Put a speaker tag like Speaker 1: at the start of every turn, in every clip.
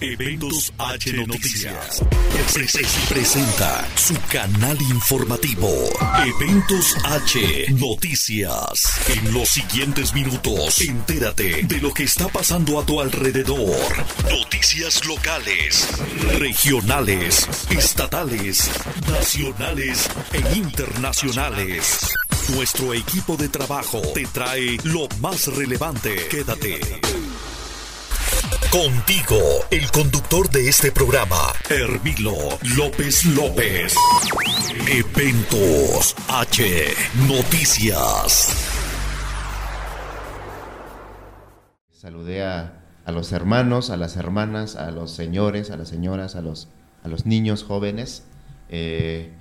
Speaker 1: Eventos H Noticias. Presenta su canal informativo. Eventos H Noticias. En los siguientes minutos, entérate de lo que está pasando a tu alrededor. Noticias locales, regionales, estatales, nacionales e internacionales. Nuestro equipo de trabajo te trae lo más relevante. Quédate. Contigo, el conductor de este programa, Hermilo López López. Eventos H Noticias.
Speaker 2: Saludé a, los hermanos, a las hermanas, a los señores, a las señoras, a los, a los niños jóvenes, eh,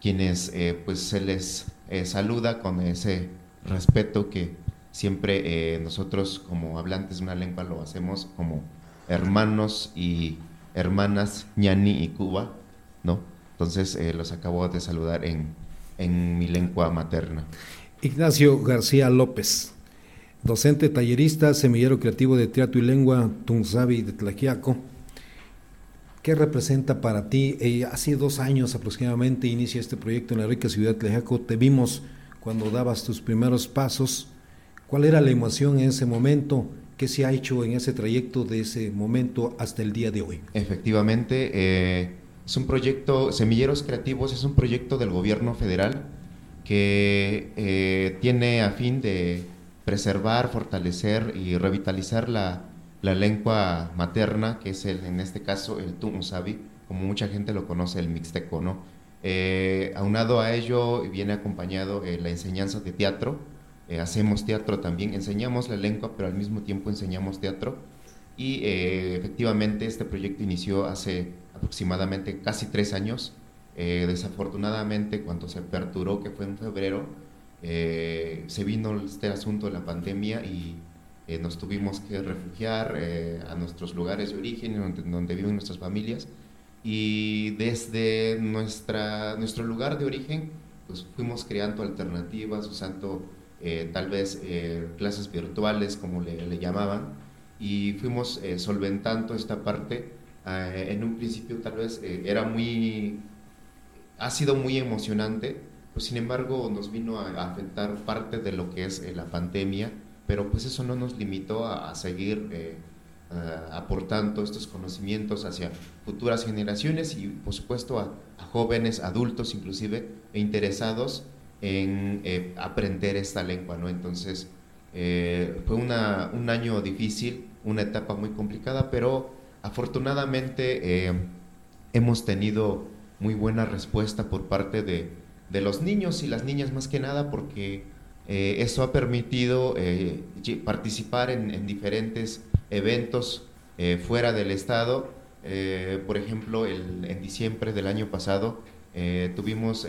Speaker 2: quienes eh, pues se les eh, saluda con ese respeto que siempre nosotros como hablantes de una lengua lo hacemos como hermanos y hermanas ñani y Cuba, ¿no? Entonces eh, los acabo de saludar en, en mi lengua materna.
Speaker 3: Ignacio García López, docente tallerista, semillero creativo de teatro y lengua Tunzabi de Tlaquiaco. ¿Qué representa para ti? Eh, hace dos años aproximadamente inicia este proyecto en la rica ciudad de Tlaquiaco. Te vimos cuando dabas tus primeros pasos. ¿Cuál era la emoción en ese momento? ¿Qué se ha hecho en ese trayecto de ese momento hasta el día de hoy?
Speaker 2: Efectivamente, eh, es un proyecto, Semilleros Creativos es un proyecto del gobierno federal que eh, tiene a fin de preservar, fortalecer y revitalizar la, lengua materna, que es el, en este caso el Tumusabi, como mucha gente lo conoce, el mixteco, ¿no? Eh, aunado a ello viene acompañado la enseñanza de teatro, eh, hacemos teatro también, enseñamos la lengua, pero al mismo tiempo enseñamos teatro. Y eh, efectivamente este proyecto inició hace aproximadamente casi tres años. Eh, desafortunadamente cuando se aperturó, que fue en febrero, se vino este asunto de la pandemia y nos tuvimos que refugiar a nuestros lugares de origen, donde, donde, viven nuestras familias. Y desde nuestra, nuestro lugar de origen, pues fuimos creando alternativas, usando eh, tal vez eh, clases virtuales, como le, llamaban, y fuimos eh, solventando esta parte. en un principio tal vez era muy, ha sido muy emocionante, pues sin embargo nos vino a, afectar parte de lo que es la pandemia, pero pues eso no nos limitó a, seguir aportando estos conocimientos hacia futuras generaciones y por supuesto a, a jóvenes, adultos inclusive, e interesados en eh, aprender esta lengua, ¿no? Entonces, eh, fue una, un año difícil, una etapa muy complicada, pero afortunadamente eh, hemos tenido muy buena respuesta por parte de, de, los niños y las niñas más que nada, porque eso ha permitido participar en, en, diferentes eventos fuera del estado. por ejemplo, el, en diciembre del año pasado tuvimos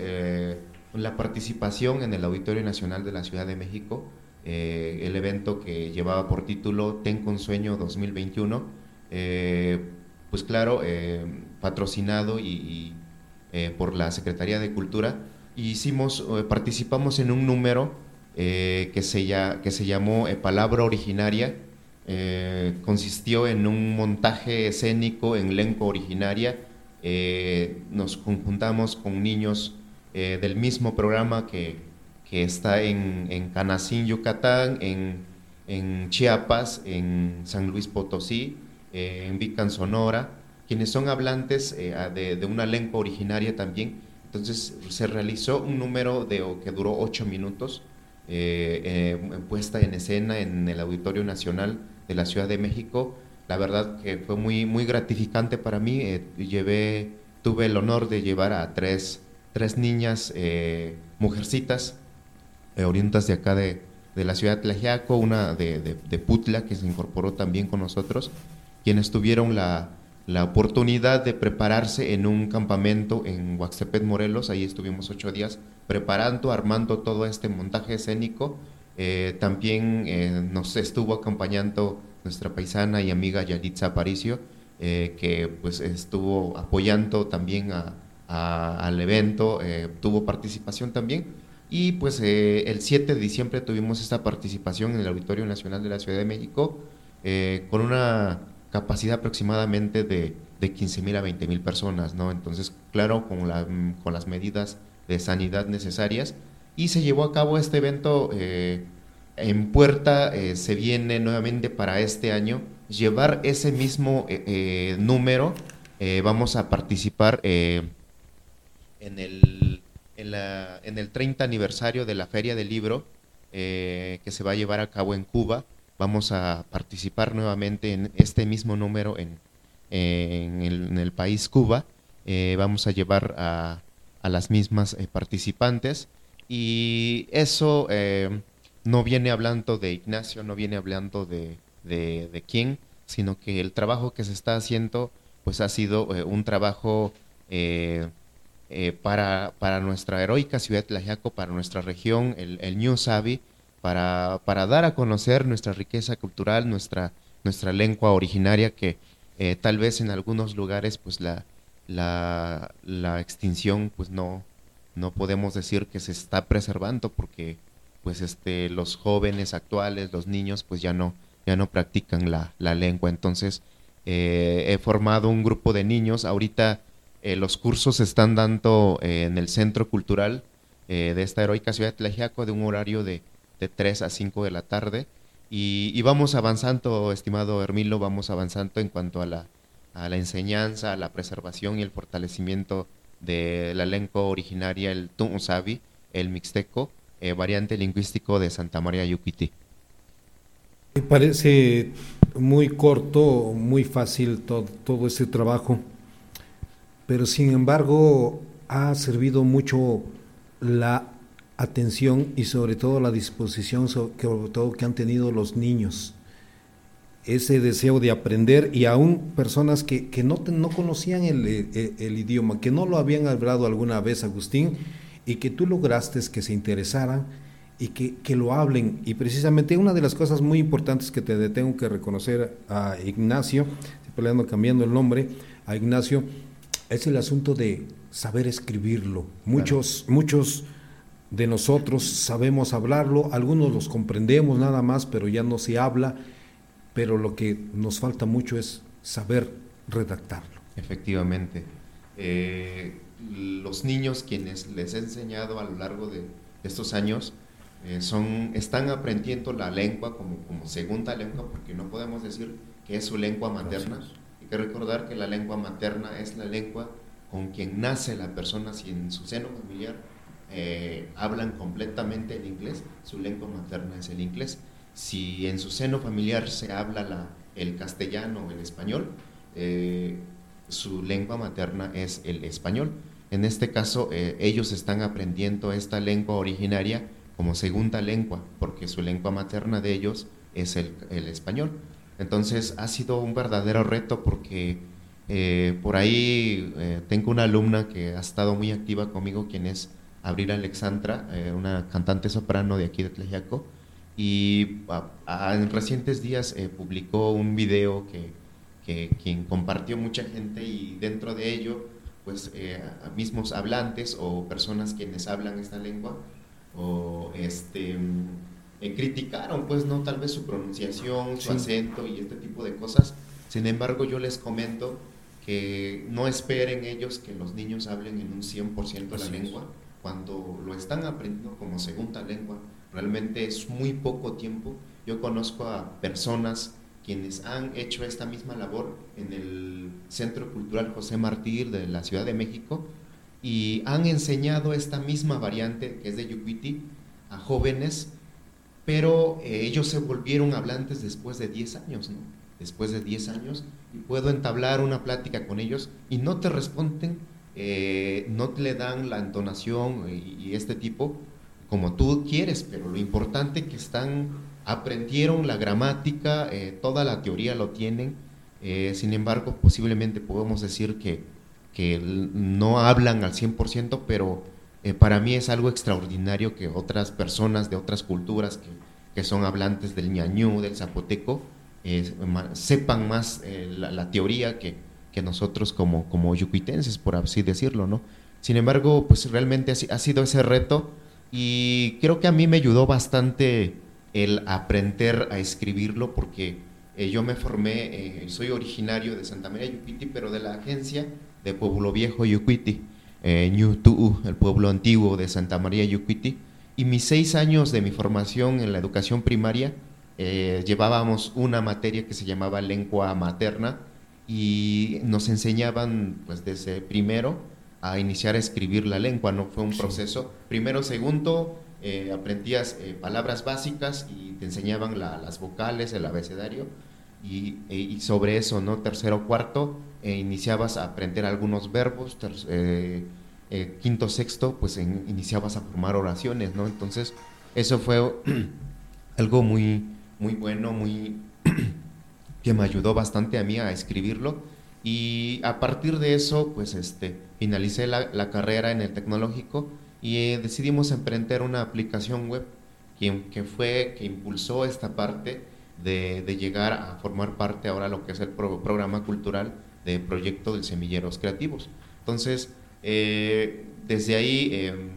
Speaker 2: la participación en el Auditorio Nacional de la Ciudad de México, eh, el evento que llevaba por título Ten con Sueño 2021, eh, pues claro, eh, patrocinado y, por la Secretaría de Cultura, hicimos, participamos en un número que, se ya, que se llamó Palabra Originaria, consistió en un montaje escénico en lengua originaria, nos conjuntamos con niños eh, del mismo programa que, que está en, en Canacín, Yucatán, en, en, Chiapas, en San Luis Potosí, eh, en Vican, Sonora, quienes son hablantes eh, de, de, una lengua originaria también. Entonces se realizó un número de, que duró ocho minutos, puesta en escena en el Auditorio Nacional de la Ciudad de México. La verdad que fue muy, muy gratificante para mí. llevé, tuve el honor de llevar a tres tres niñas eh, mujercitas, eh, de acá de, la ciudad de Tlajiaco, una de, de, Putla que se incorporó también con nosotros, quienes tuvieron la, oportunidad de prepararse en un campamento en Huaxtepec, Morelos, ahí estuvimos ocho días preparando, armando todo este montaje escénico. Eh, también nos estuvo acompañando nuestra paisana y amiga Yalitza Aparicio, que pues estuvo apoyando también a, al evento, eh, tuvo participación también. Y pues eh, el 7 de diciembre tuvimos esta participación en el Auditorio Nacional de la Ciudad de México eh, con una capacidad aproximadamente de, de 15 mil a 20 mil personas, ¿no? Entonces, claro, con, la, con las medidas de sanidad necesarias. Y se llevó a cabo este evento eh, en puerta, eh, se viene nuevamente para este año llevar ese mismo eh, número. vamos a participar en, el, en, la, en el 30 aniversario de la Feria del Libro que se va a llevar a cabo en Cuba vamos a participar nuevamente en este mismo número en, en, el, país Cuba. Eh, vamos a llevar a, a las mismas eh, participantes y eso eh, no viene hablando de Ignacio, no viene hablando de, de, quién, sino que el trabajo que se está haciendo pues ha sido un trabajo para, para nuestra heroica ciudad de Tlaxiaco, para nuestra región, el, el New Savi, para, para dar a conocer nuestra riqueza cultural, nuestra, nuestra lengua originaria que eh, tal vez en algunos lugares pues la, la, la, extinción pues no, no podemos decir que se está preservando porque pues este los jóvenes actuales, los niños pues ya no, ya no practican la, la lengua. Entonces eh, he formado un grupo de niños, ahorita eh, los cursos se están dando en el Centro Cultural de esta heroica ciudad de Tlajiaco de un horario de de 3 a 5 de la tarde. Y, vamos avanzando, estimado Hermilo, vamos avanzando en cuanto a la, a la enseñanza, a la preservación y el fortalecimiento de la lengua originaria, el Tumusabi, el mixteco, eh, variante lingüístico de Santa María Yuquiti.
Speaker 3: Me parece muy corto, muy fácil todo, todo este trabajo, pero sin embargo ha servido mucho la atención y sobre todo la disposición sobre todo que han tenido los niños. Ese deseo de aprender y aún personas que, que no, no conocían el, el, idioma, que no lo habían hablado alguna vez, Agustín, y que tú lograste que se interesaran y que, que, lo hablen. Y precisamente una de las cosas muy importantes que te tengo que reconocer a Ignacio, peleando cambiando el nombre, a Ignacio, es el asunto de saber escribirlo. Muchos, muchos de nosotros sabemos hablarlo, algunos los comprendemos nada más, pero ya no se habla, pero lo que nos falta mucho es saber redactarlo.
Speaker 2: Efectivamente. Eh, los niños quienes les he enseñado a lo largo de estos años eh, son, están aprendiendo la lengua como, como segunda lengua, porque no podemos decir que es su lengua materna. Recordar que la lengua materna es la lengua con quien nace la persona, si en su seno familiar eh, hablan completamente el inglés, su lengua materna es el inglés. Si en su seno familiar se habla el castellano o el español, eh, su lengua materna es el español. En este caso, eh, ellos están aprendiendo esta lengua originaria como segunda lengua, porque su lengua materna de ellos es el, español. Entonces ha sido un verdadero reto porque por ahí tengo una alumna que ha estado muy activa conmigo, quien es Abril Alexandra, eh, una cantante soprano de aquí de Tlaxiaco, y en recientes días eh, publicó un video que, que, quien compartió mucha gente y dentro de ello, pues eh, mismos hablantes o personas quienes hablan esta lengua, o este criticaron, pues no tal vez su pronunciación, su acento y este tipo de cosas. Sin embargo, yo les comento que no esperen ellos que los niños hablen en un 100% la lengua, cuando lo están aprendiendo como segunda lengua, realmente es muy poco tiempo. Yo conozco a personas quienes han hecho esta misma labor en el Centro Cultural José Martí de la Ciudad de México y han enseñado esta misma variante que es de Yuquiti a jóvenes, pero eh, ellos se volvieron hablantes después de 10 años, ¿no? Después de 10 años y puedo entablar una plática con ellos y no te responden eh, no le dan la entonación y, este tipo como tú quieres, pero lo importante es que están, aprendieron la gramática, eh, toda la teoría lo tienen, eh, sin embargo posiblemente podemos decir que, que no hablan al 100%, pero para mí es algo extraordinario que otras personas de otras culturas que, que son hablantes del ñañú, del zapoteco, sepan más la, la teoría que, que nosotros como, como yucuitenses, por así decirlo, ¿no? Sin embargo, pues realmente ha, sido ese reto y creo que a mí me ayudó bastante el aprender a escribirlo porque eh, yo me formé, soy originario de Santa María Yucuiti, pero de la agencia de Pueblo Viejo Yucuiti, New el pueblo antiguo de Santa María Yucuiti. Y mis seis años de mi formación en la educación primaria, llevábamos una materia que se llamaba lengua materna y nos enseñaban pues desde primero a iniciar a escribir la lengua, ¿no? Fue un proceso. Primero, segundo, eh, aprendías eh, palabras básicas y te enseñaban las vocales, el abecedario, y, e, sobre eso, ¿no? Tercero, cuarto, eh, iniciabas a aprender algunos verbos, quinto, sexto, pues iniciabas a formar oraciones, ¿no? Entonces, eso fue algo muy, muy bueno, muy que me ayudó bastante a mí a escribirlo. Y a partir de eso, pues este, finalicé la, carrera en el tecnológico y eh, decidimos emprender una aplicación web que, que, fue, que impulsó esta parte de, de, llegar a formar parte ahora lo que es el programa cultural de Proyecto de Semilleros Creativos. Entonces, eh, desde ahí, em,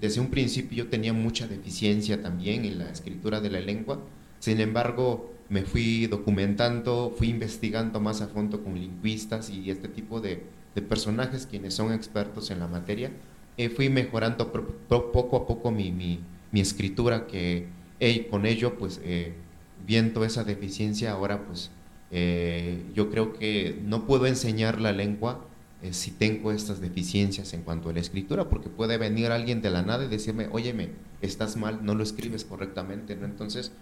Speaker 2: desde un principio yo tenía mucha deficiencia también en la escritura de la lengua, sin embargo, me fui documentando, fui investigando más a fondo con lingüistas y este tipo de, personajes quienes son expertos en la materia. Eh, fui mejorando poco a poco mi, mi, escritura, que con ello, pues, eh, viendo esa deficiencia, ahora, pues, eh, yo creo que no puedo enseñar la lengua si tengo estas deficiencias en cuanto a la escritura, porque puede venir alguien de la nada y decirme, óyeme, estás mal, no lo escribes correctamente, ¿no? Entonces,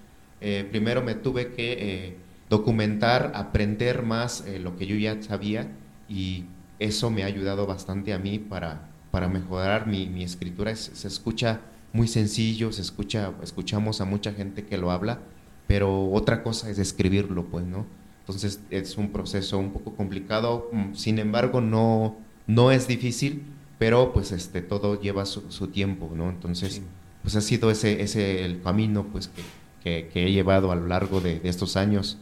Speaker 2: eh, primero me tuve que eh, documentar, aprender más eh, lo que yo ya sabía y eso me ha ayudado bastante a mí para, para mejorar mi, escritura. se escucha muy sencillo, se escucha, escuchamos a mucha gente que lo habla, pero otra cosa es escribirlo, pues, ¿no? Entonces es un proceso un poco complicado, mm, sin embargo no, no es difícil, pero pues este, todo lleva su, tiempo, ¿no? Entonces, pues ha sido ese, ese el camino, pues, que, que, he llevado a lo largo de, estos años.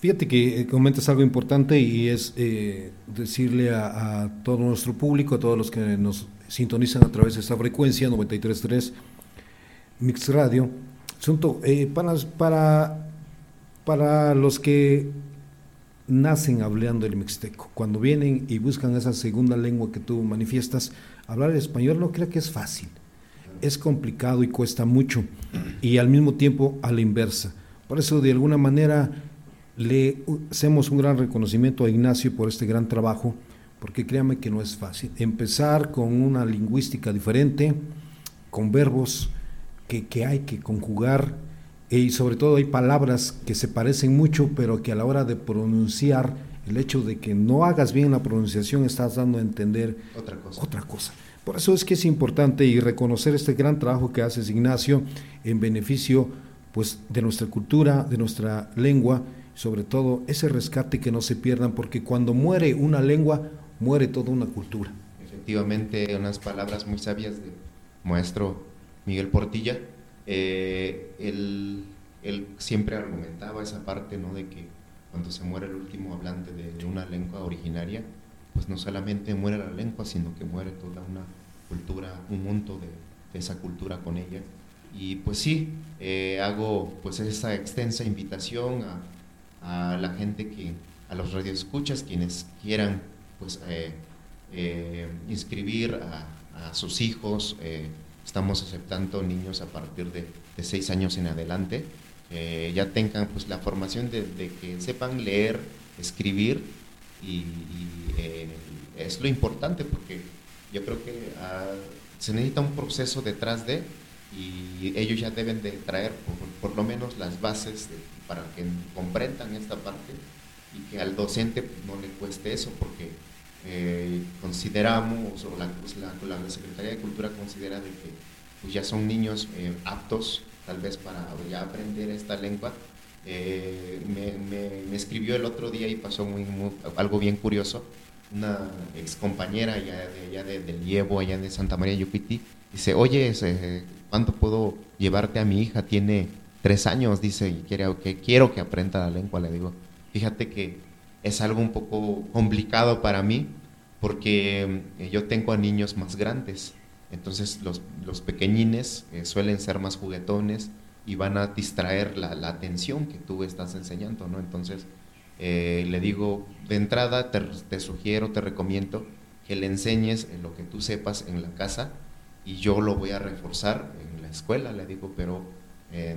Speaker 3: Fíjate que eh, comentas algo importante y es eh, decirle a, todo nuestro público, a todos los que nos sintonizan a través de esta frecuencia 93.3 Mix Radio, asunto, eh, para, para, para los que nacen hablando el mixteco, cuando vienen y buscan esa segunda lengua que tú manifiestas, hablar el español no creo que es fácil es complicado y cuesta mucho, y al mismo tiempo a la inversa. Por eso, de alguna manera, le hacemos un gran reconocimiento a Ignacio por este gran trabajo, porque créame que no es fácil. Empezar con una lingüística diferente, con verbos que, que hay que conjugar, y sobre todo hay palabras que se parecen mucho, pero que a la hora de pronunciar, el hecho de que no hagas bien la pronunciación, estás dando a entender
Speaker 2: otra cosa.
Speaker 3: Otra cosa. Por eso es que es importante y reconocer este gran trabajo que haces, Ignacio, en beneficio pues, de nuestra cultura, de nuestra lengua, sobre todo ese rescate que no se pierdan, porque cuando muere una lengua, muere toda una cultura.
Speaker 2: Efectivamente, unas palabras muy sabias del maestro Miguel Portilla. Eh, él, siempre argumentaba esa parte ¿no? de que cuando se muere el último hablante de una lengua originaria, pues no solamente muere la lengua, sino que muere toda una cultura, un mundo de, esa cultura con ella. Y pues sí, eh, hago pues esa extensa invitación a, la gente que, a los radioescuchas, quienes quieran pues eh, eh, inscribir a, sus hijos, estamos aceptando niños a partir de, seis años en adelante, ya tengan pues la formación de, que sepan leer, escribir y, eh, es lo importante porque yo creo que ah, se necesita un proceso detrás de y ellos ya deben de traer por, lo menos las bases para que comprendan esta parte y que al docente pues, no le cueste eso porque eh, consideramos o la, pues, la, Secretaría de Cultura considera de que pues, ya son niños eh, aptos tal vez para ya aprender esta lengua eh, me, escribió el otro día y pasó muy, algo bien curioso. Una ex compañera allá de, allá de, del Llevo, allá de Santa María Yupiti, dice, oye, ¿cuánto puedo llevarte a mi hija? Tiene tres años, dice, y quiere, que quiero que aprenda la lengua. Le digo, fíjate que es algo un poco complicado para mí porque eh, yo tengo a niños más grandes. Entonces los, los pequeñines eh, suelen ser más juguetones, y van a distraer la, atención que tú estás enseñando, ¿no? Entonces, eh, le digo, de entrada te, sugiero, te recomiendo que le enseñes lo que tú sepas en la casa y yo lo voy a reforzar en la escuela, le digo, pero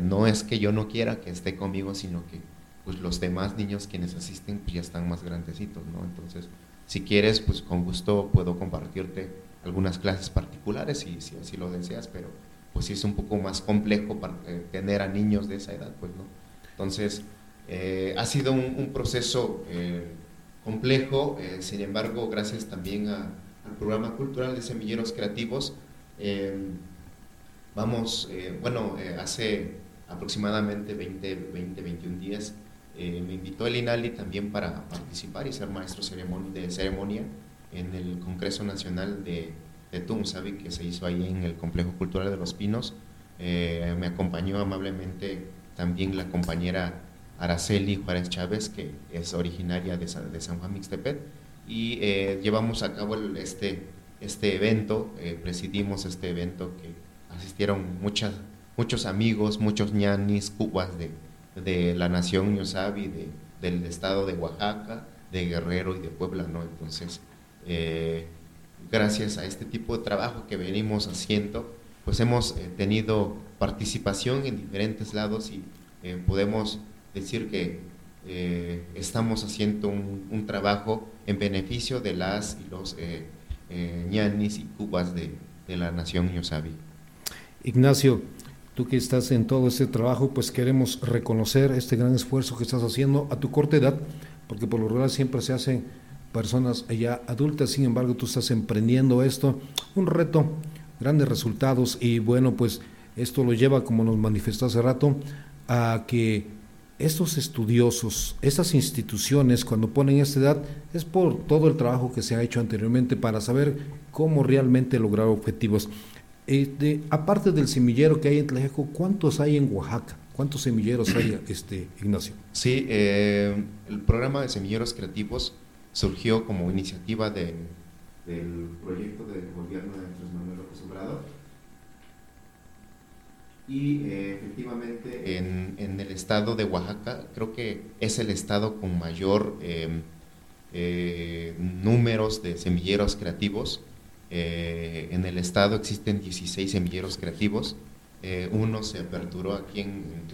Speaker 2: no es que yo no quiera que esté conmigo, sino que pues los demás niños quienes asisten pues ya están más grandecitos, ¿no? Entonces, si quieres, pues con gusto puedo compartirte algunas clases particulares si, si así lo deseas, pero pues sí es un poco más complejo para eh, tener a niños de esa edad, pues no. Entonces, eh, ha sido un, proceso eh, complejo, sin embargo, gracias también al programa cultural de Semilleros Creativos, vamos, bueno, hace aproximadamente 20, 20, 21 días, me invitó el INALI también para participar y ser maestro de ceremonia en el Congreso Nacional de, de sabe que se hizo ahí en el Complejo Cultural de los Pinos. Eh, me acompañó amablemente también la compañera Araceli Juárez Chávez, que es originaria de San, Juan Mixtepet, y eh, llevamos a cabo este, este evento, eh, presidimos este evento que asistieron muchas, muchos amigos, muchos ñanis, cubas de, de la nación Ñosabi, de, del estado de Oaxaca, de Guerrero y de Puebla, ¿no? Entonces, eh, gracias a este tipo de trabajo que venimos haciendo, pues hemos eh, tenido participación en diferentes lados y eh, podemos decir que estamos haciendo un, trabajo en beneficio de las y los ñanis y cubas de, la nación Yosabi.
Speaker 3: Ignacio, tú que estás en todo este trabajo, pues queremos reconocer este gran esfuerzo que estás haciendo a tu corta edad, porque por lo general siempre se hace personas ya adultas, sin embargo tú estás emprendiendo esto, un reto, grandes resultados y bueno, pues esto lo lleva, como nos manifestó hace rato, a que estos estudiosos, estas instituciones, cuando ponen esta edad, es por todo el trabajo que se ha hecho anteriormente para saber cómo realmente lograr objetivos. Este, aparte del semillero que hay en Tlajeco, ¿cuántos hay en Oaxaca? ¿Cuántos semilleros hay, este, Ignacio?
Speaker 2: Sí, eh, el programa de semilleros creativos surgió como iniciativa del proyecto del gobierno de Andrés Manuel López Obrador. Y eh, efectivamente en, en, el estado de Oaxaca creo que es el estado con mayor em, eh, números de semilleros creativos. Eh, en el estado existen 16 semilleros creativos. uno se aperturó aquí en, en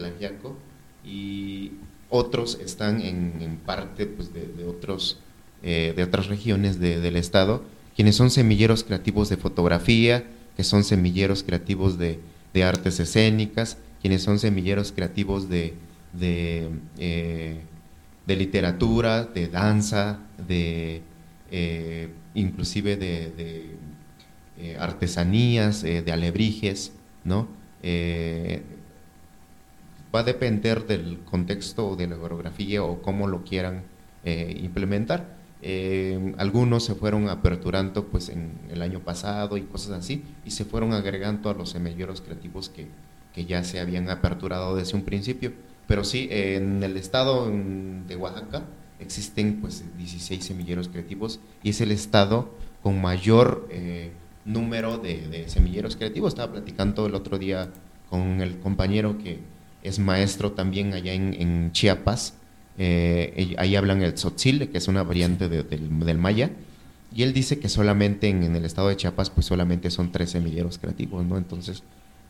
Speaker 2: y otros están en, parte pues, de, otros eh, de otras regiones del estado, quienes son semilleros creativos de fotografía, que son semilleros creativos de, artes escénicas, quienes son semilleros creativos de, de, eh, literatura, de danza, de eh, inclusive de, artesanías, de alebrijes, ¿no? va a depender del contexto de la coreografía o cómo lo quieran implementar. Eh, algunos se fueron aperturando pues en el año pasado y cosas así, y se fueron agregando a los semilleros creativos que, que ya se habían aperturado desde un principio. Pero sí, en el estado de Oaxaca existen pues 16 semilleros creativos y es el estado con mayor eh, número de, semilleros creativos. Estaba platicando el otro día con el compañero que es maestro también allá en, en Chiapas eh, ahí hablan el tzotzil, que es una variante del, maya, y él dice que solamente en, el estado de Chiapas, pues solamente son tres semilleros creativos, ¿no? Entonces,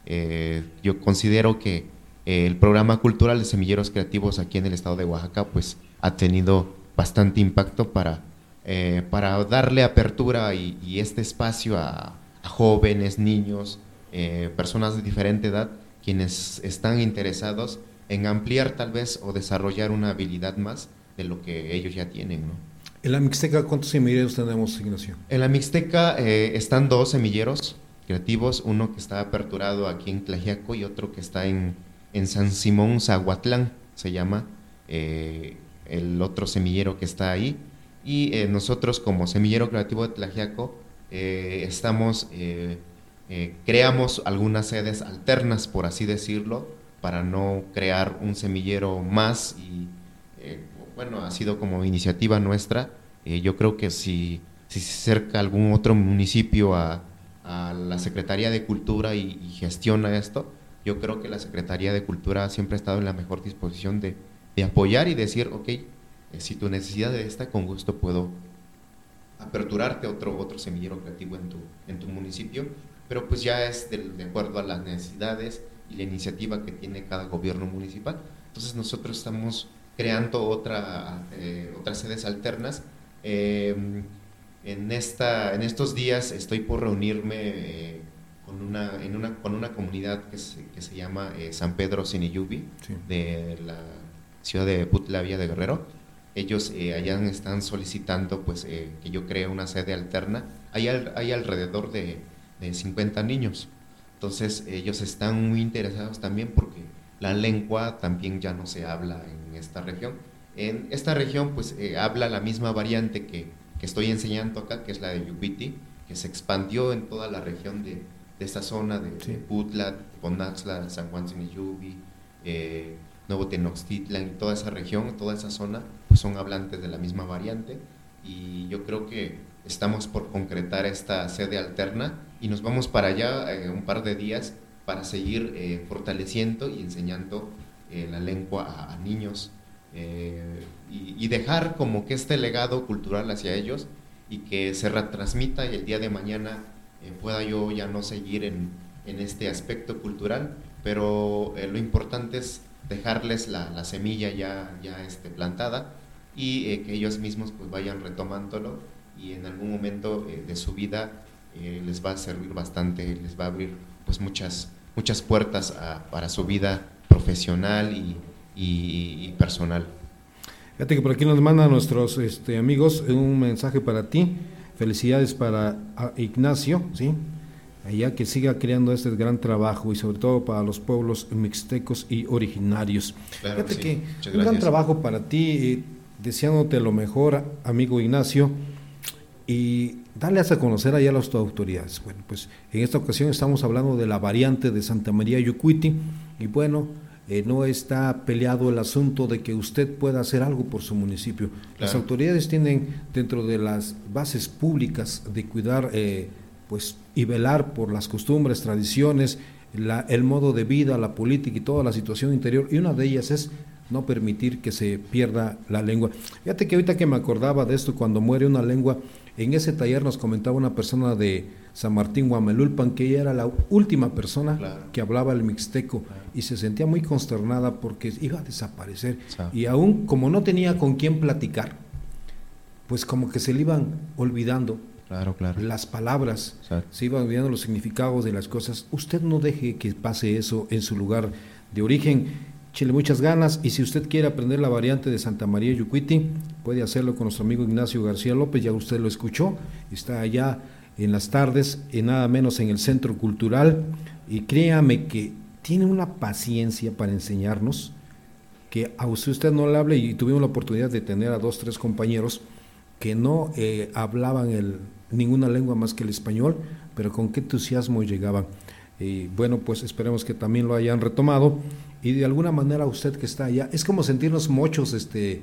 Speaker 2: eh, yo considero que eh, el programa cultural de semilleros creativos aquí en el estado de Oaxaca, pues ha tenido bastante impacto para, para darle apertura y, este espacio a, a jóvenes, niños, personas de diferente edad, quienes están interesados en ampliar tal vez o desarrollar una habilidad más de lo que ellos ya tienen, ¿no?
Speaker 3: En la Mixteca, ¿cuántos semilleros tenemos, Ignacio?
Speaker 2: En la Mixteca eh, están dos semilleros creativos, uno que está aperturado aquí en Tlajiaco y otro que está en, en San Simón, Zahuatlán, se llama eh, el otro semillero que está ahí. Y eh, nosotros como semillero creativo de Tlajiaco estamos, creamos algunas sedes alternas, por así decirlo, para no crear un semillero más y eh, bueno, ha sido como iniciativa nuestra. Eh, yo creo que si, si se acerca algún otro municipio a, la Secretaría de Cultura y, gestiona esto, yo creo que la Secretaría de Cultura siempre ha estado en la mejor disposición de, apoyar y decir, ok, eh, si tu necesidad de esta, con gusto puedo aperturarte otro, otro semillero creativo en tu, en tu municipio, pero pues ya es de, de acuerdo a las necesidades y la iniciativa que tiene cada gobierno municipal. Entonces nosotros estamos creando otra, eh, otras sedes alternas. Em, en, esta, en estos días estoy por reunirme eh, con, una, en una, con una comunidad que se, que se llama eh, San Pedro Siniyubi, de la ciudad de Putla Villa de Guerrero. Ellos allá están solicitando pues, que yo cree una sede alterna. Hay, hay alrededor de, de 50 niños. Entonces ellos están muy interesados también porque la lengua también ya no se habla en esta región. En esta región pues eh, habla la misma variante que, que, estoy enseñando acá, que es la de Yupiti, que se expandió en toda la región de, de esta zona de, Putla, Ponaxla, San Juan Siniyubi, eh, Nuevo Tenochtitlan toda esa región, toda esa zona, pues son hablantes de la misma variante y yo creo que estamos por concretar esta sede alterna y nos vamos para allá en un par de días para seguir eh, fortaleciendo y enseñando eh, la lengua a, niños eh, y, dejar como que este legado cultural hacia ellos y que se retransmita y el día de mañana pueda yo ya no seguir en, en este aspecto cultural, pero lo importante es dejarles la, la semilla ya, ya este, plantada y que ellos mismos pues vayan retomándolo y en algún momento de su vida les va a servir bastante, les va a abrir pues muchas, muchas puertas para su vida profesional y, personal.
Speaker 3: Fíjate que por aquí nos mandan nuestros este, amigos un mensaje para ti. Felicidades para Ignacio, ¿sí? Allá que siga creando este gran trabajo y sobre todo para los pueblos mixtecos y originarios. Fíjate que un gran trabajo para ti, eh, deseándote lo mejor, amigo Ignacio, y darle a conocer allá a las autoridades. Bueno, pues en esta ocasión estamos hablando de la variante de Santa María Yucuiti y bueno, eh, no está peleado el asunto de que usted pueda hacer algo por su municipio. Las autoridades tienen dentro de las bases públicas de cuidar eh, pues y velar por las costumbres, tradiciones, el modo de vida, la política y toda la situación interior y una de ellas es no permitir que se pierda la lengua. Fíjate que ahorita que me acordaba de esto, cuando muere una lengua, en ese taller nos comentaba una persona de San Martín Guamelulpan que ella era la última persona que hablaba el mixteco y se sentía muy consternada porque iba a desaparecer. Y aún como no tenía con quién platicar, pues como que se le iban olvidando las palabras, se iban olvidando los significados de las cosas. Usted no deje que pase eso en su lugar de origen Chile muchas ganas y si usted quiere aprender la variante de Santa María Yucuiti, puede hacerlo con nuestro amigo Ignacio García López, ya usted lo escuchó, está allá en las tardes, y nada menos en el Centro Cultural, y créame que tiene una paciencia para enseñarnos, que a usted no le hable, y tuvimos la oportunidad de tener a dos, tres compañeros que no eh, hablaban el, ninguna lengua más que el español, pero con qué entusiasmo llegaban. Y bueno, pues esperemos que también lo hayan retomado y de alguna manera usted que está allá, es como sentirnos mochos, este,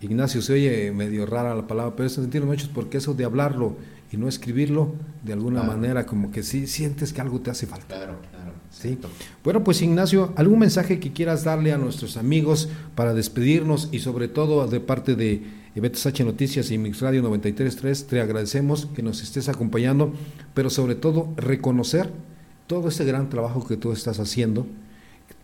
Speaker 3: Ignacio, se oye medio rara la palabra, pero es sentirnos mochos porque eso de hablarlo y no escribirlo, de alguna manera como que sí sientes que algo te hace falta.
Speaker 2: Claro, claro.
Speaker 3: ¿Sí? Bueno, pues Ignacio, ¿algún mensaje que quieras darle a nuestros amigos para despedirnos y sobre todo de parte de Eventos H Noticias y Mix Radio 93.3, te agradecemos que nos estés acompañando, pero sobre todo reconocer todo este gran trabajo que tú estás haciendo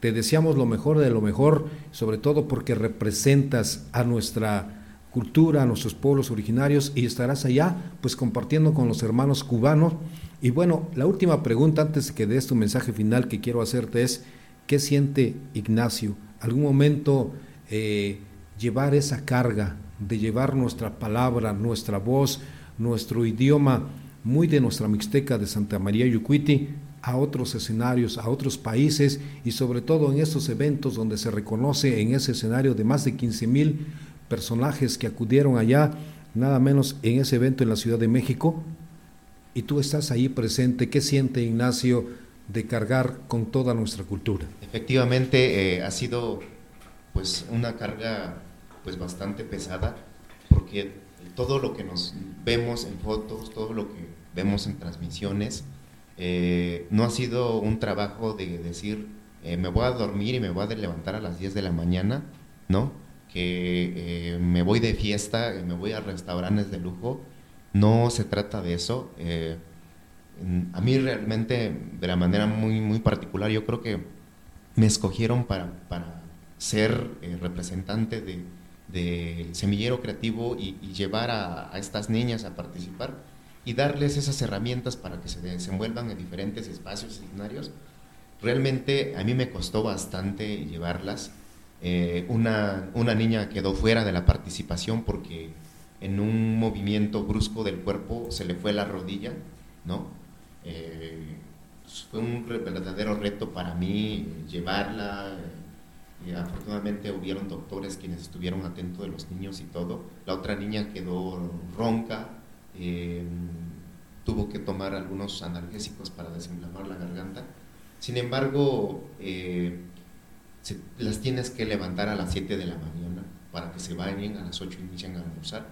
Speaker 3: te deseamos lo mejor de lo mejor, sobre todo porque representas a nuestra cultura, a nuestros pueblos originarios y estarás allá pues compartiendo con los hermanos cubanos. Y bueno, la última pregunta antes de que des tu mensaje final que quiero hacerte es, ¿qué siente Ignacio? ¿Algún momento eh, llevar esa carga de llevar nuestra palabra, nuestra voz, nuestro idioma, muy de nuestra mixteca de Santa María Yucuiti, a otros escenarios, a otros países y sobre todo en estos eventos donde se reconoce en ese escenario de más de 15 mil personajes que acudieron allá, nada menos en ese evento en la Ciudad de México, y tú estás ahí presente. ¿Qué siente Ignacio de cargar con toda nuestra cultura?
Speaker 2: Efectivamente, eh, ha sido pues una carga pues bastante pesada, porque todo lo que nos vemos en fotos, todo lo que vemos en transmisiones, eh, no ha sido un trabajo de decir eh, me voy a dormir y me voy a levantar a las 10 de la mañana, ¿no? Que eh, me voy de fiesta, me voy a restaurantes de lujo. No se trata de eso. a mí realmente, de la manera muy, muy particular, yo creo que me escogieron para, para ser representante de, del semillero creativo y, llevar a, estas niñas a participar y darles esas herramientas para que se desenvuelvan en diferentes espacios escenarios. Realmente a mí me costó bastante llevarlas. Eh, una, una niña quedó fuera de la participación porque en un movimiento brusco del cuerpo se le fue la rodilla, ¿no? Eh, fue un verdadero reto para mí llevarla, afortunadamente hubieron doctores quienes estuvieron atentos de los niños y todo. La otra niña quedó ronca, em, tuvo que tomar algunos analgésicos para desinflamar la garganta. Sin embargo, eh, las tienes que levantar a las 7 de la mañana para que se bañen, a las 8 inician a almorzar.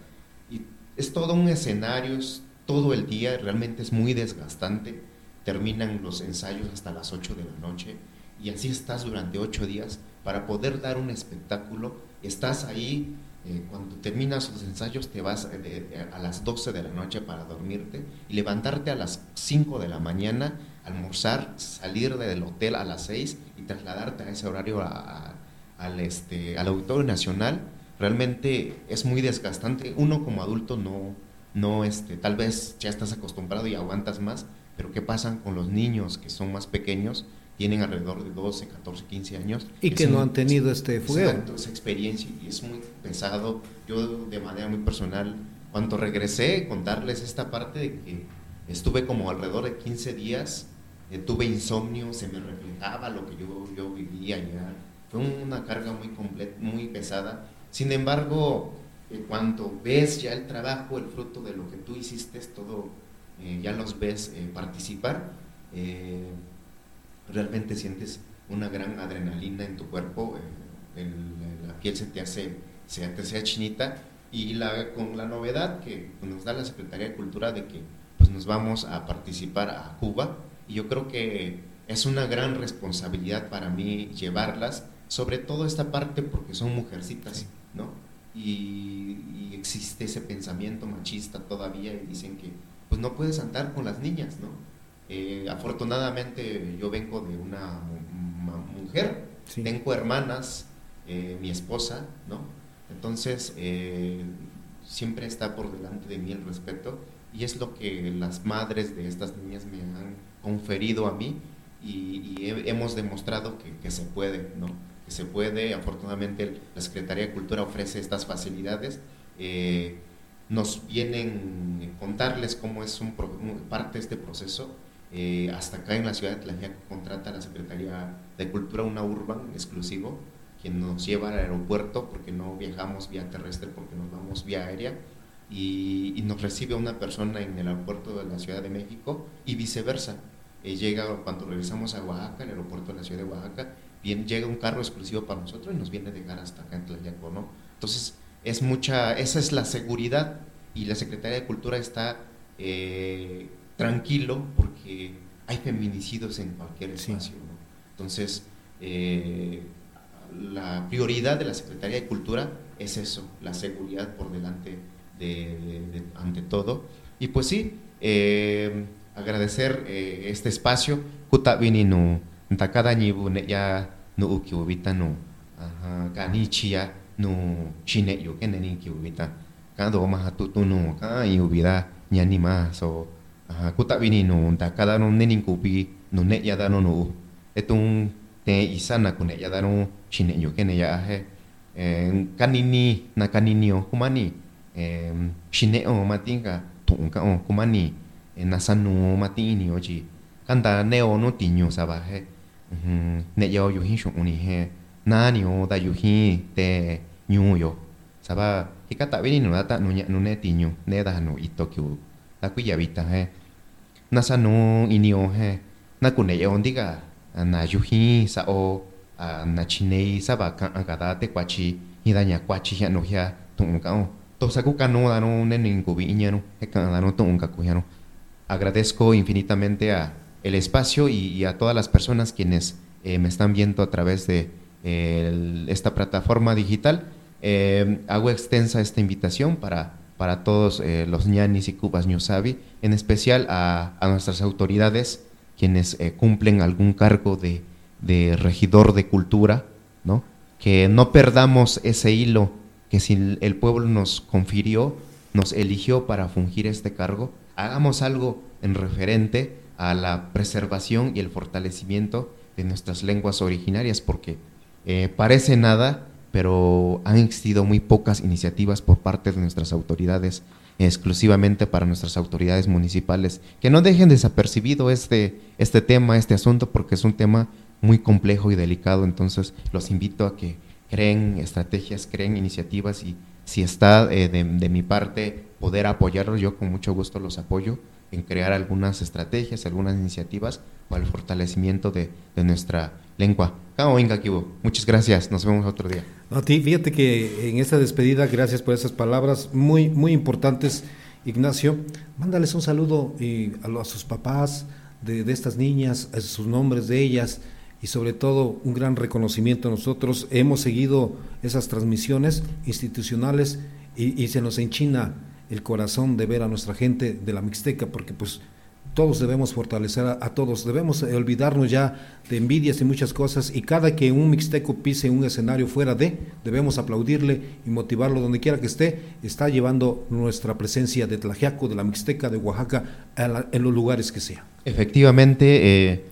Speaker 2: Y es todo un escenario, es todo el día, realmente es muy desgastante. Terminan los ensayos hasta las 8 de la noche y así estás durante 8 días para poder dar un espectáculo. Estás ahí, eh, cuando terminas los ensayos te vas eh, a las 12 de la noche para dormirte y levantarte a las 5 de la mañana, almorzar, salir del hotel a las 6 y trasladarte a ese horario al, este, al Auditorio Nacional. Realmente es muy desgastante. Uno como adulto no, no este, tal vez ya estás acostumbrado y aguantas más, pero ¿qué pasa con los niños que son más pequeños? Tienen alrededor de 12, 14, 15 años.
Speaker 3: Y que no han tenido este fuego.
Speaker 2: esa experiencia y es muy pesado. Yo de manera muy personal, cuando regresé, contarles esta parte de que estuve como alrededor de 15 días, eh, tuve insomnio, se me reflejaba lo que yo, yo vivía ya. Fue una carga muy, completa, muy pesada. Sin embargo, eh, cuando ves ya el trabajo, el fruto de lo que tú hiciste, todo, eh, ya los ves participar realmente sientes una gran adrenalina en tu cuerpo, eh, la piel se te hace, se te hace chinita y la, con la novedad que nos da la Secretaría de Cultura de que pues nos vamos a participar a Cuba y yo creo que es una gran responsabilidad para mí llevarlas, sobre todo esta parte porque son mujercitas, ¿no? Y, y, existe ese pensamiento machista todavía y dicen que pues no puedes andar con las niñas, ¿no? Eh, afortunadamente yo vengo de una mujer, tengo hermanas, eh, mi esposa, ¿no? Entonces eh, siempre está por delante de mí el respeto y es lo que las madres de estas niñas me han conferido a mí y, hemos demostrado que, se puede, ¿no? Que se puede, afortunadamente la Secretaría de Cultura ofrece estas facilidades. nos vienen a contarles cómo es un, parte de este proceso eh, hasta acá en la ciudad de Tlaxiaco contrata la Secretaría de Cultura una urban exclusivo, quien nos lleva al aeropuerto porque no viajamos vía terrestre, porque nos vamos vía aérea, y, nos recibe una persona en el aeropuerto de la Ciudad de México y viceversa. Eh, llega cuando regresamos a Oaxaca, el aeropuerto de la Ciudad de Oaxaca, bien, llega un carro exclusivo para nosotros y nos viene a dejar hasta acá en Tlaxiaco, ¿no? Entonces, es mucha, esa es la seguridad y la Secretaría de Cultura está... Eh, tranquilo porque hay feminicidios en cualquier espacio. Entonces, eh, la prioridad de la Secretaría de Cultura es eso, la seguridad por delante de, ante todo. Y pues sí, eh, agradecer eh, este espacio. Kutabini no, takada ya no ukiubita no, kanichia no chine yo que neni kiubita. Cada maha tutu no, cada yubida ñani más o ku ta vini no ta kada no ne ning kupi no ne ya da no no etung te isana ku ne ya da no chine yo ke ne ya he kanini na kanini o kumani chine o matinga tung ka o kumani na sanu matini o chi. Kanda ne o no tinyo sa ba he ne yo yu hin shung ni he na ni o da yu hin te nyu yo. Sa ba hikata vini no da ta no nya no ne tinyo ne da no ito kyu la ku ya vita he na sa no inio he. Na kune ye ondiga na yuhi sa o na chinei sa ba ka ka da te kwachi. Ida nya kwachi ya no ya. Tun ka o to sa ku ka no da no ne nin ku bi no. He ka da no tun ka ku ya no. Agradezco infinitamente a el espacio y, y a todas las personas quienes me están viendo a través de esta plataforma digital, hago extensa esta invitación para, para todos los ñanis y cubas ñusabi, en especial a, nuestras autoridades quienes cumplen algún cargo de, de regidor de cultura, ¿no? que no perdamos ese hilo que si el pueblo nos confirió, nos eligió para fungir este cargo, hagamos algo en referente a la preservación y el fortalecimiento de nuestras lenguas originarias, porque eh, parece nada, pero han existido muy pocas iniciativas por parte de nuestras autoridades, exclusivamente para nuestras autoridades municipales, que no dejen desapercibido este, este tema, este asunto, porque es un tema muy complejo y delicado, entonces los invito a que creen estrategias, creen iniciativas y si está eh, de, mi parte poder apoyarlos, yo con mucho gusto los apoyo en crear algunas estrategias, algunas iniciativas para el fortalecimiento de, nuestra lengua. Muchas gracias, nos vemos otro día.
Speaker 3: A ti, fíjate que en esta despedida, gracias por esas palabras muy, muy importantes, Ignacio. Mándales un saludo y a, a sus papás de, de estas niñas, a sus nombres de ellas, y sobre todo un gran reconocimiento nosotros. Hemos seguido esas transmisiones institucionales y, se nos enchina el corazón de ver a nuestra gente de la Mixteca, porque pues todos debemos fortalecer a, todos, debemos olvidarnos ya de envidias y muchas cosas y cada que un mixteco pise un escenario fuera de, debemos aplaudirle y motivarlo donde quiera que esté, está llevando nuestra presencia de Tlajiaco, de la Mixteca, de Oaxaca, en los lugares que sea.
Speaker 2: Efectivamente, eh,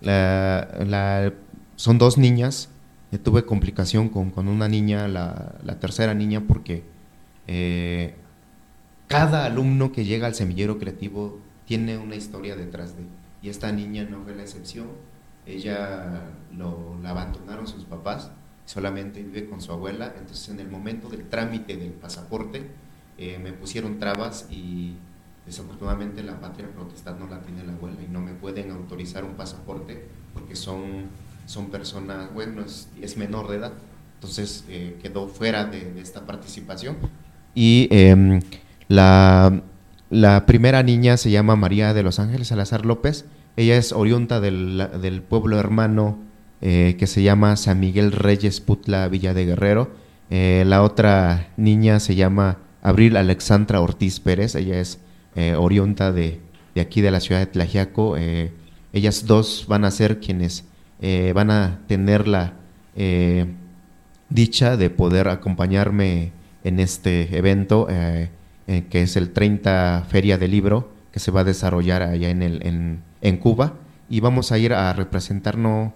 Speaker 2: la, son dos niñas. tuve complicación con, una niña, la, tercera niña, porque eh, cada alumno que llega al semillero creativo tiene una historia detrás de. Y esta niña no fue la excepción. Ella lo, la abandonaron sus papás, solamente vive con su abuela. Entonces, en el momento del trámite del pasaporte, eh, me pusieron trabas y Desafortunadamente la patria protestante no la tiene la abuela y no me pueden autorizar un pasaporte porque son, son personas, bueno, es, menor de edad. Entonces eh, quedó fuera de, esta participación. Y em, la, la, primera niña se llama María de los Ángeles Salazar López. Ella es oriunda del, del pueblo hermano eh, que se llama San Miguel Reyes Putla Villa de Guerrero. Eh, la otra niña se llama Abril Alexandra Ortiz Pérez. Ella es eh, oriunda de, aquí de la ciudad de Tlajiaco. Eh, ellas dos van a ser quienes eh, van a tener la dicha de poder acompañarme en este evento, que es el 30 Feria del Libro, que se va a desarrollar allá en, el, en, Cuba. Y vamos a ir a representar no,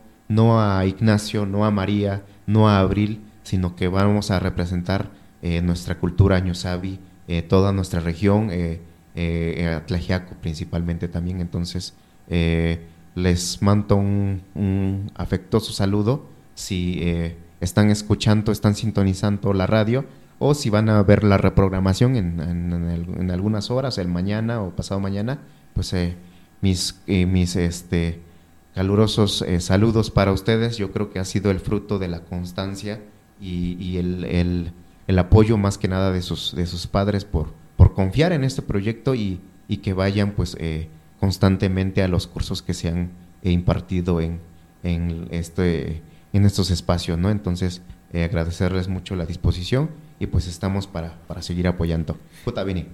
Speaker 2: a Ignacio, no a María, no a Abril, sino que vamos a representar nuestra cultura ñusabi, toda nuestra región, eh, Tlajiaco principalmente también. Entonces, eh, les mando un, afectuoso saludo si eh, están escuchando, están sintonizando la radio o si van a ver la reprogramación en, algunas horas, el mañana o pasado mañana, pues eh, mis, mis este, calurosos saludos para ustedes. Yo creo que ha sido el fruto de la constancia y, el, el, el, apoyo más que nada de sus, de sus padres por, por confiar en este proyecto y, que vayan pues eh, constantemente a los cursos que se han eh, impartido en, en, este, en estos espacios, ¿no? Entonces, eh, agradecerles mucho la disposición y pues estamos para, para seguir apoyando. Vini.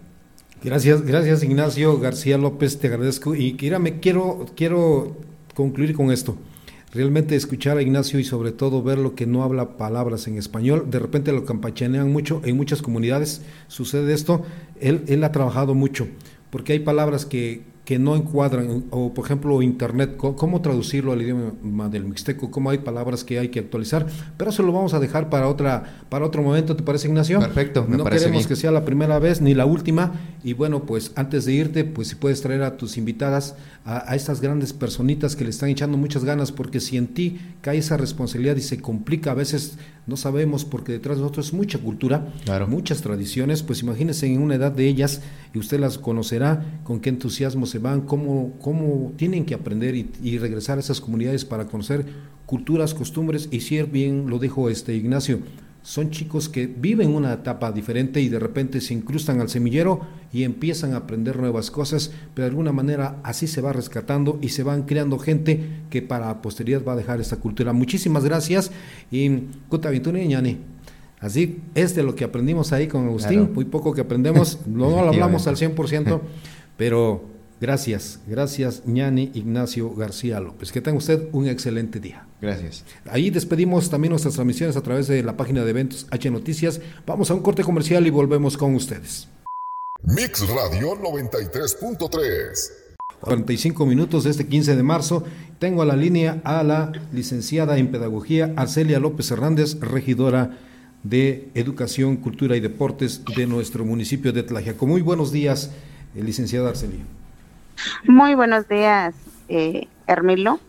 Speaker 3: Gracias, gracias Ignacio García López, te agradezco y me quiero, quiero concluir con esto realmente escuchar a Ignacio y sobre todo ver lo que no habla palabras en español, de repente lo campachanean mucho, en muchas comunidades sucede esto, él, él ha trabajado mucho, porque hay palabras que, que no encuadran, o por ejemplo Internet, cómo traducirlo al idioma del mixteco, cómo hay palabras que hay que actualizar, pero eso lo vamos a dejar para otra para otro momento, ¿te parece Ignacio?
Speaker 2: Perfecto,
Speaker 3: me no queremos que sea la primera vez ni la última, y bueno, pues antes de irte, pues si puedes traer a tus invitadas, a, estas grandes personitas que le están echando muchas ganas, porque si en ti cae esa responsabilidad y se complica, a veces no sabemos, porque detrás de nosotros es mucha cultura, muchas tradiciones, pues imagínense en una edad de ellas, y usted las conocerá, con qué entusiasmo se van, cómo, cómo tienen que aprender y, regresar a esas comunidades para conocer culturas, costumbres y si bien lo dijo este Ignacio, son chicos que viven una etapa diferente y de repente se incrustan al semillero y empiezan a aprender nuevas cosas, pero de alguna manera así se va rescatando y se van creando gente que para posteridad va a dejar esta cultura. Muchísimas gracias y Ñani. Así es de lo que aprendimos ahí con Agustín, muy poco que aprendemos, no lo hablamos al 100%, pero gracias, gracias ñani Ignacio García López. Que tenga usted un excelente día.
Speaker 2: Gracias.
Speaker 3: Ahí despedimos también nuestras transmisiones a través de la página de eventos H Noticias. Vamos a un corte comercial y volvemos con ustedes.
Speaker 1: Mix Radio 93.3.
Speaker 3: 45 minutos de este 15 de marzo. Tengo a la línea a la licenciada en Pedagogía Arcelia López Hernández, regidora de Educación, Cultura y Deportes de nuestro municipio de Tlajiaco. Muy buenos días, eh, licenciada Arcelia.
Speaker 4: Muy buenos días, eh, Hermilo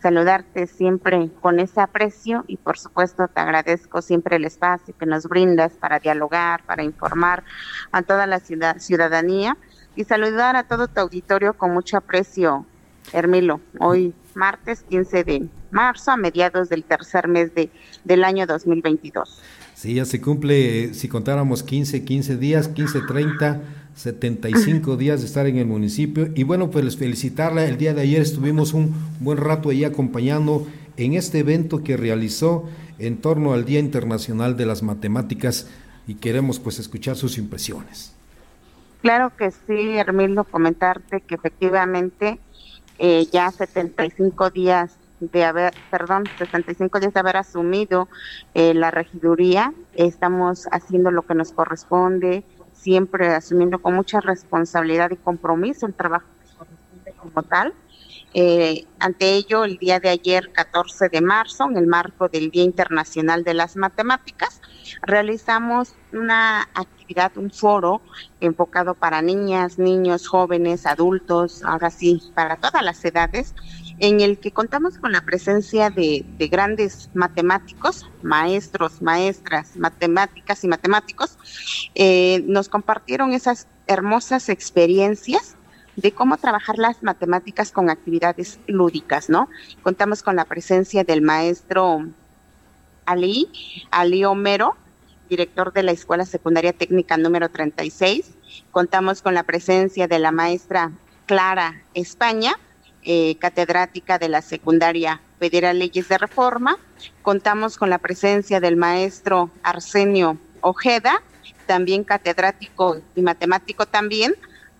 Speaker 4: saludarte siempre con ese aprecio y por supuesto te agradezco siempre el espacio que nos brindas para dialogar, para informar a toda la ciudadanía y saludar a todo tu auditorio con mucho aprecio, Hermilo. Hoy martes 15 de marzo a mediados del tercer mes de, del año 2022.
Speaker 3: Sí, ya se cumple, si contáramos 15, 15 días, 15, 30 75 días de estar en el municipio y bueno, pues felicitarla. El día de ayer estuvimos un buen rato ahí acompañando en este evento que realizó en torno al Día Internacional de las Matemáticas y queremos pues escuchar sus impresiones.
Speaker 4: Claro que sí, Hermilo, comentarte que efectivamente eh, ya 75 días de haber, perdón, 65 días de haber asumido eh, la regiduría, estamos haciendo lo que nos corresponde, siempre asumiendo con mucha responsabilidad y compromiso el trabajo como tal. Eh, ante ello, el día de ayer, 14 de marzo, en el marco del Día Internacional de las Matemáticas, realizamos una actividad, un foro enfocado para niñas, niños, jóvenes, adultos, ahora sí, para todas las edades, en el que contamos con la presencia de, grandes matemáticos, maestros, maestras, matemáticas y matemáticos, eh, nos compartieron esas hermosas experiencias de cómo trabajar las matemáticas con actividades lúdicas, ¿no? Contamos con la presencia del maestro Ali, Ali Homero, director de la Escuela Secundaria Técnica número 36. Contamos con la presencia de la maestra Clara España, eh, catedrática de la secundaria Federal Leyes de Reforma. Contamos con la presencia del maestro Arsenio Ojeda, también catedrático y matemático también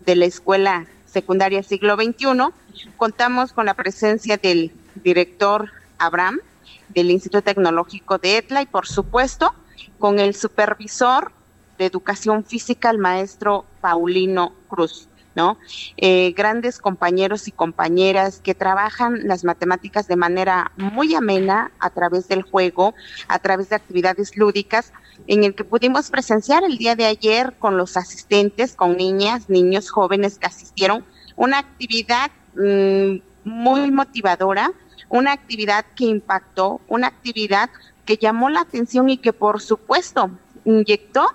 Speaker 4: de la Escuela Secundaria Siglo XXI. Contamos con la presencia del director Abraham del Instituto Tecnológico de ETLA y por supuesto con el supervisor de educación física, el maestro Paulino Cruz. ¿No? Eh, grandes compañeros y compañeras que trabajan las matemáticas de manera muy amena a través del juego, a través de actividades lúdicas, en el que pudimos presenciar el día de ayer con los asistentes, con niñas, niños, jóvenes que asistieron, una actividad mm, muy motivadora, una actividad que impactó, una actividad que llamó la atención y que por supuesto inyectó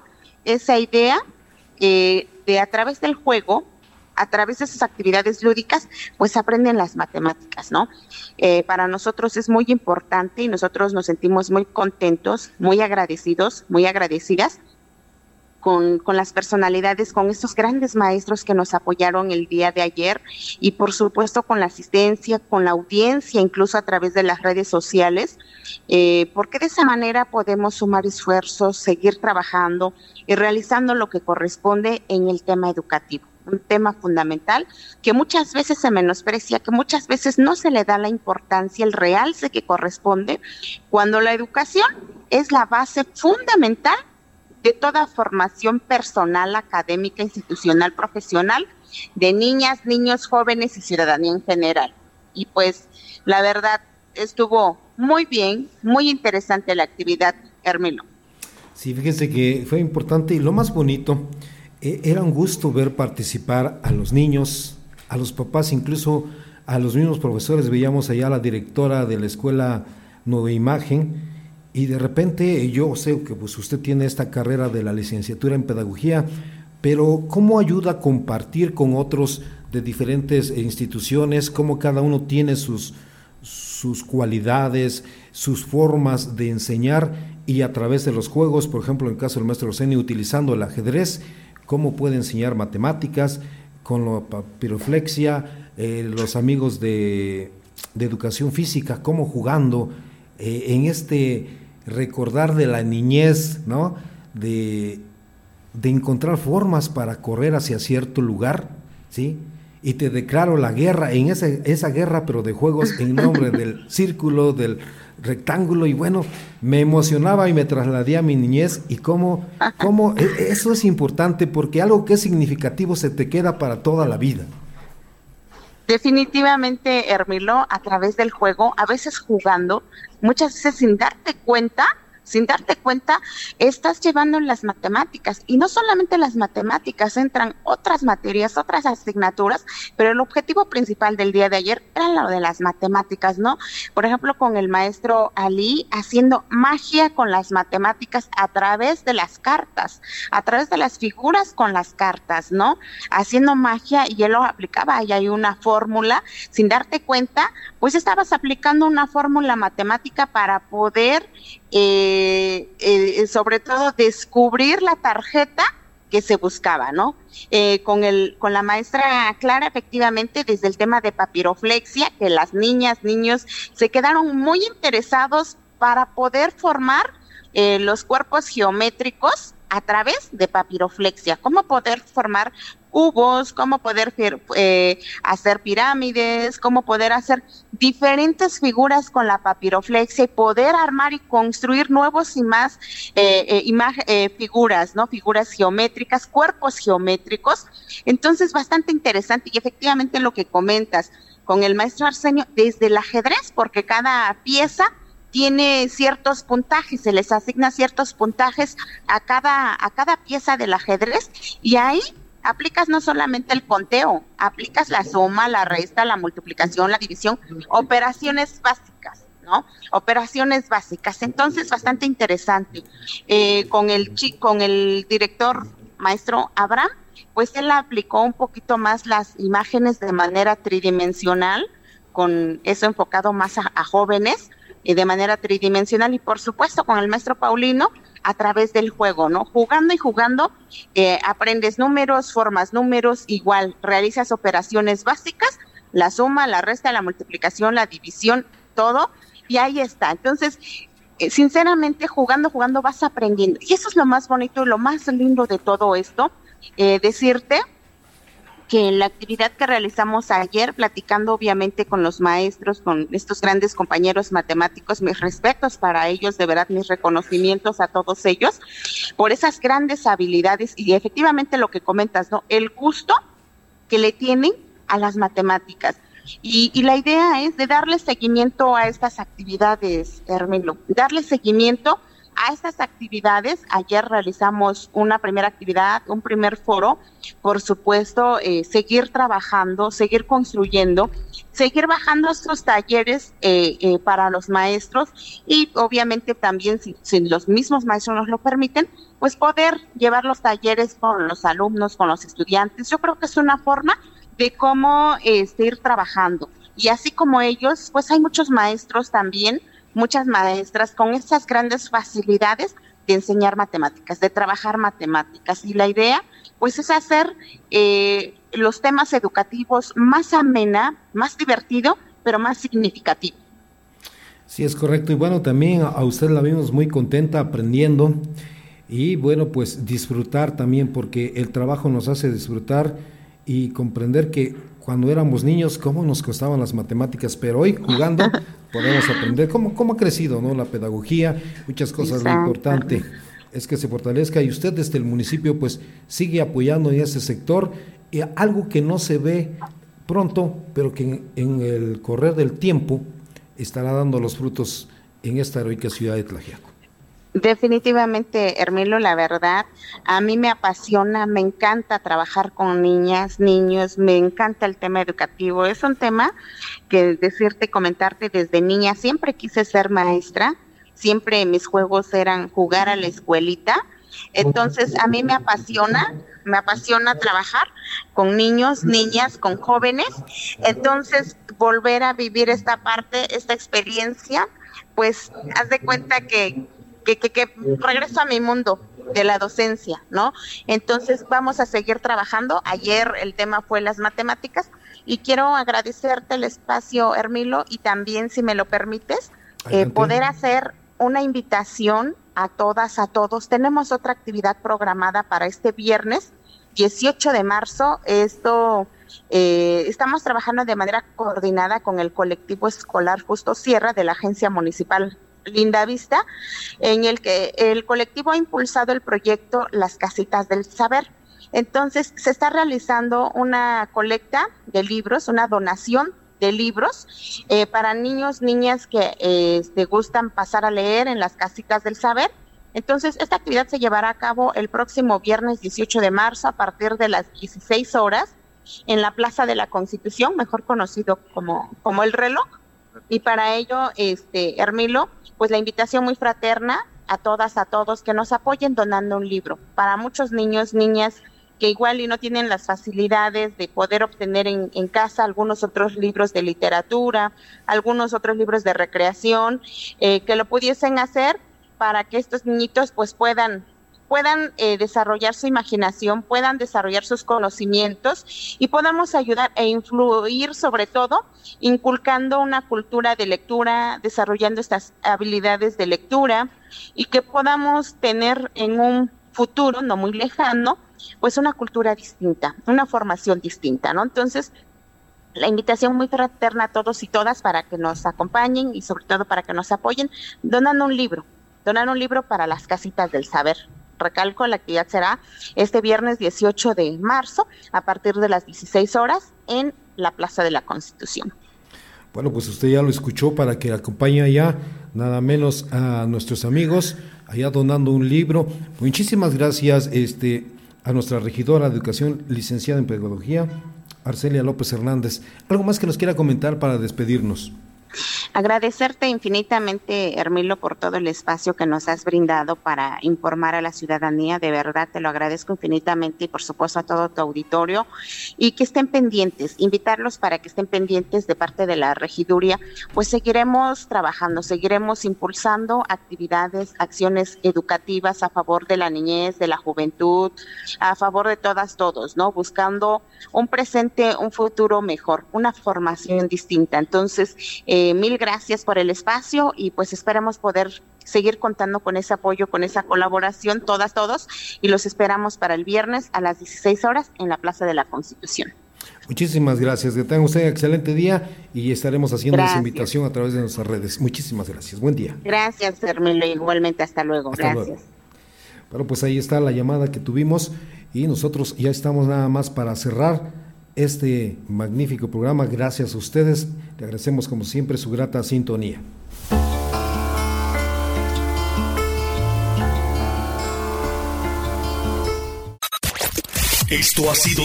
Speaker 4: esa idea eh, de a través del juego a través de esas actividades lúdicas, pues aprenden las matemáticas, ¿no? Eh, para nosotros es muy importante y nosotros nos sentimos muy contentos, muy agradecidos, muy agradecidas con, con, las personalidades, con estos grandes maestros que nos apoyaron el día de ayer y por supuesto con la asistencia, con la audiencia, incluso a través de las redes sociales, eh, porque de esa manera podemos sumar esfuerzos, seguir trabajando y realizando lo que corresponde en el tema educativo un tema fundamental que muchas veces se menosprecia, que muchas veces no se le da la importancia, el realce que corresponde, cuando la educación es la base fundamental de toda formación personal, académica, institucional, profesional, de niñas, niños, jóvenes y ciudadanía en general. Y pues la verdad estuvo muy bien, muy interesante la actividad, Hermilo.
Speaker 3: Sí, fíjese que fue importante y lo más bonito e, era un gusto ver participar a los niños, a los papás, incluso a los mismos profesores. Veíamos allá a la directora de la escuela Nueva Imagen y de repente yo sé que pues usted tiene esta carrera de la licenciatura en pedagogía, pero ¿cómo ayuda a compartir con otros de diferentes instituciones? ¿Cómo cada uno tiene sus, sus cualidades, sus formas de enseñar y a través de los juegos, por ejemplo, en el caso del maestro Roseni, utilizando el ajedrez, cómo puede enseñar matemáticas, con la papiroflexia, eh, los amigos de, educación física, cómo jugando eh, en este recordar de la niñez, ¿no? De, de encontrar formas para correr hacia cierto lugar, ¿sí? y te declaro la guerra, en esa, esa guerra, pero de juegos en nombre del círculo, del rectángulo, y bueno, me emocionaba y me trasladé a mi niñez y cómo, cómo e, eso es importante porque algo que es significativo se te queda para toda la vida.
Speaker 4: Definitivamente, Hermilo, a través del juego, a veces jugando, muchas veces sin darte cuenta, sin darte cuenta, estás llevando las matemáticas. Y no solamente las matemáticas, entran otras materias, otras asignaturas, pero el objetivo principal del día de ayer era lo de las matemáticas, ¿no? Por ejemplo, con el maestro Ali haciendo magia con las matemáticas a través de las cartas, a través de las figuras con las cartas, ¿no? Haciendo magia y él lo aplicaba, y hay una fórmula, sin darte cuenta, pues estabas aplicando una fórmula matemática para poder eh, eh, sobre todo descubrir la tarjeta que se buscaba, ¿no? Eh, con el, con la maestra Clara, efectivamente, desde el tema de papiroflexia, que las niñas, niños se quedaron muy interesados para poder formar los cuerpos geométricos a través de papiroflexia, cómo poder formar cubos, cómo poder eh, hacer pirámides, cómo poder hacer diferentes figuras con la papiroflexia y poder armar y construir nuevos y más eh, eh, figuras, ¿no? Figuras geométricas, cuerpos geométricos. Entonces, bastante interesante y efectivamente lo que comentas con el maestro Arsenio desde el ajedrez, porque cada pieza tiene ciertos puntajes, se les asigna ciertos puntajes a cada, a cada pieza del ajedrez y ahí aplicas no solamente el conteo, aplicas la suma, la resta, la multiplicación, la división, operaciones básicas. ¿no? Operaciones básicas. Entonces, bastante interesante. Eh, con, el, con el director maestro Abraham, pues él aplicó un poquito más las imágenes de manera tridimensional, con eso enfocado más a, jóvenes, de manera tridimensional, y por supuesto con el maestro Paulino, a través del juego, ¿no? Jugando y jugando, eh, aprendes números, formas números, igual realizas operaciones básicas, la suma, la resta, la multiplicación, la división, todo, y ahí está. Entonces, eh, sinceramente, jugando, jugando vas aprendiendo. Y eso es lo más bonito y lo más lindo de todo esto, eh, decirte que la actividad que realizamos ayer, platicando obviamente con los maestros, con estos grandes compañeros matemáticos, mis respetos para ellos, de verdad mis reconocimientos a todos ellos, por esas grandes habilidades y efectivamente lo que comentas, ¿no? El gusto que le tienen a las matemáticas. Y, y, la idea es de darle seguimiento a estas actividades, Hermelo, darle seguimiento a estas actividades. Ayer realizamos una primera actividad, un primer foro, por supuesto, eh, seguir trabajando, seguir construyendo, seguir bajando estos talleres eh, eh, para los maestros y obviamente también, si, los mismos maestros nos lo permiten, pues poder llevar los talleres con los alumnos, con los estudiantes. Yo creo que es una forma de cómo este, trabajando. Y así como ellos, pues hay muchos maestros también muchas maestras con esas grandes facilidades de enseñar matemáticas, de trabajar matemáticas. Y la idea, pues, es hacer eh, los temas educativos más amena, más divertido, pero más significativo.
Speaker 3: Sí, es correcto. Y bueno, también a usted la vimos muy contenta aprendiendo y bueno, pues disfrutar también, porque el trabajo nos hace disfrutar y comprender que cuando éramos niños, cómo nos costaban las matemáticas, pero hoy jugando podemos aprender cómo, cómo ha crecido ¿no? la pedagogía, muchas cosas. Lo importante es que se fortalezca y usted desde el municipio pues sigue apoyando en ese sector y algo que no se ve pronto, pero que en, el correr del tiempo estará dando los frutos en esta heroica ciudad de Tlajiaco.
Speaker 4: Definitivamente, Hermilo, la verdad, a mí me apasiona, me encanta trabajar con niñas, niños, me encanta el tema educativo. Es un tema que decirte, comentarte desde niña, siempre quise ser maestra, siempre mis juegos eran jugar a la escuelita. Entonces, a mí me apasiona, me apasiona trabajar con niños, niñas, con jóvenes. Entonces, volver a vivir esta parte, esta experiencia, pues haz de cuenta que que, que, que regreso a mi mundo de la docencia, ¿no? Entonces vamos a seguir trabajando. Ayer el tema fue las matemáticas y quiero agradecerte el espacio, Hermilo, y también, si me lo permites, eh, poder hacer una invitación a todas, a todos. Tenemos otra actividad programada para este viernes, 18 de marzo. Esto eh, estamos trabajando de manera coordinada con el colectivo escolar Justo Sierra de la Agencia Municipal Linda Vista, en el que el colectivo ha impulsado el proyecto Las Casitas del Saber. Entonces, se está realizando una colecta de libros, una donación de libros eh, para niños, niñas que eh, gustan pasar a leer en las casitas del saber. Entonces, esta actividad se llevará a cabo el próximo viernes 18 de marzo a partir de las 16 horas en la Plaza de la Constitución, mejor conocido como, como el reloj. Y para ello, este, Hermilo, pues la invitación muy fraterna a todas, a todos que nos apoyen donando un libro. Para muchos niños, niñas que igual y no tienen las facilidades de poder obtener en, en, casa algunos otros libros de literatura, algunos otros libros de recreación, eh, que lo pudiesen hacer para que estos niñitos pues puedan puedan eh, desarrollar su imaginación, puedan desarrollar sus conocimientos y podamos ayudar e influir sobre todo inculcando una cultura de lectura, desarrollando estas habilidades de lectura y que podamos tener en un futuro no muy lejano pues una cultura distinta, una formación distinta, ¿no? Entonces, la invitación muy fraterna a todos y todas para que nos acompañen y sobre todo para que nos apoyen, donando un libro, donan un libro para las casitas del saber. Recalco, la actividad será este viernes 18 de marzo a partir de las 16 horas en la Plaza de la Constitución.
Speaker 3: Bueno, pues usted ya lo escuchó para que acompañe allá nada menos a nuestros amigos allá donando un libro. Muchísimas gracias, este, a nuestra regidora de Educación, licenciada en Pedagogía, Arcelia López Hernández. ¿Algo más que nos quiera comentar para despedirnos?
Speaker 4: Agradecerte infinitamente, Hermilo, por todo el espacio que nos has brindado para informar a la ciudadanía. De verdad, te lo agradezco infinitamente y, por supuesto, a todo tu auditorio. Y que estén pendientes, invitarlos para que estén pendientes de parte de la regiduría. Pues seguiremos trabajando, seguiremos impulsando actividades, acciones educativas a favor de la niñez, de la juventud, a favor de todas, todos, ¿no? Buscando un presente, un futuro mejor, una formación distinta. Entonces, eh, mil gracias por el espacio y pues esperamos poder seguir contando con ese apoyo, con esa colaboración, todas, todos, y los esperamos para el viernes a las 16 horas en la Plaza de la Constitución.
Speaker 3: Muchísimas gracias, que tengan usted un excelente día y estaremos haciendo esa invitación a través de nuestras redes. Muchísimas gracias, buen día.
Speaker 4: Gracias, Hermilo, igualmente, hasta luego, gracias.
Speaker 3: Bueno, pues ahí está la llamada que tuvimos y nosotros ya estamos nada más para cerrar este magnífico programa. Gracias a ustedes. Le agradecemos como siempre su grata sintonía.
Speaker 1: Esto ha sido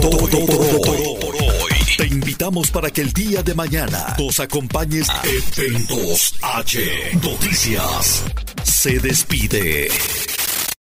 Speaker 1: todo por, hoy. Te invitamos para que el día de mañana nos acompañes a Eventos H Noticias. Se despide.